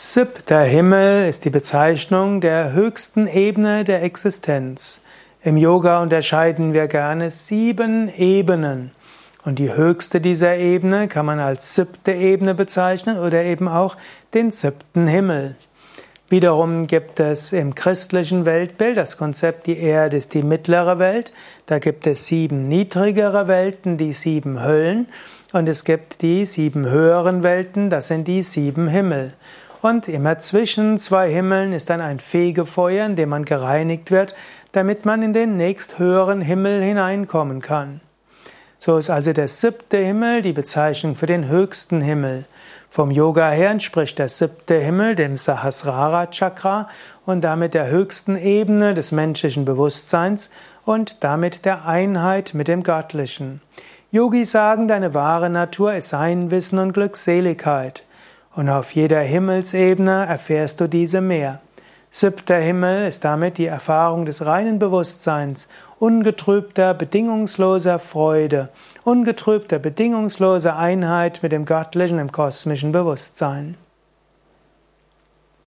Siebter Himmel ist die Bezeichnung der höchsten Ebene der Existenz. Im Yoga unterscheiden wir gerne sieben Ebenen. Und die höchste dieser Ebene kann man als siebte Ebene bezeichnen oder eben auch den siebten Himmel. Wiederum gibt es im christlichen Weltbild das Konzept, die Erde ist die mittlere Welt. Da gibt es sieben niedrigere Welten, die sieben Höllen. Und es gibt die sieben höheren Welten, das sind die sieben Himmel. Und immer zwischen zwei Himmeln ist dann ein Fegefeuer, in dem man gereinigt wird, damit man in den nächsthöheren Himmel hineinkommen kann. So ist also der siebte Himmel die Bezeichnung für den höchsten Himmel. Vom Yoga her entspricht der siebte Himmel dem Sahasrara Chakra und damit der höchsten Ebene des menschlichen Bewusstseins und damit der Einheit mit dem Göttlichen. Yogis sagen, deine wahre Natur ist Sein, Wissen und Glückseligkeit. Und auf jeder Himmelsebene erfährst du diese mehr. Siebter Himmel ist damit die Erfahrung des reinen Bewusstseins, ungetrübter, bedingungsloser Freude, ungetrübter, bedingungsloser Einheit mit dem göttlichen, im kosmischen Bewusstsein.